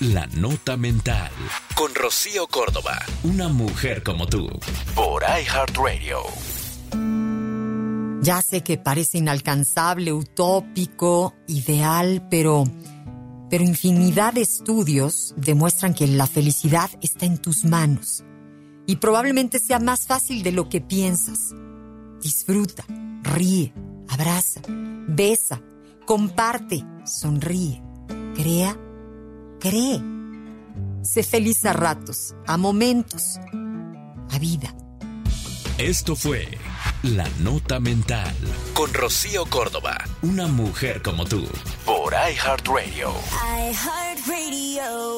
La Nota Mental. Con Rocío Córdoba. Una mujer como tú. Por iHeartRadio. Ya sé que parece inalcanzable, utópico, ideal, pero. Pero infinidad de estudios demuestran que la felicidad está en tus manos. Y probablemente sea más fácil de lo que piensas. Disfruta, ríe, abraza, besa, comparte, sonríe, crea, cree. Sé feliz a ratos, a momentos, a vida. Esto fue La Nota Mental. Con Rocío Córdoba. Una mujer como tú. Por iHeartRadio. iHeartRadio.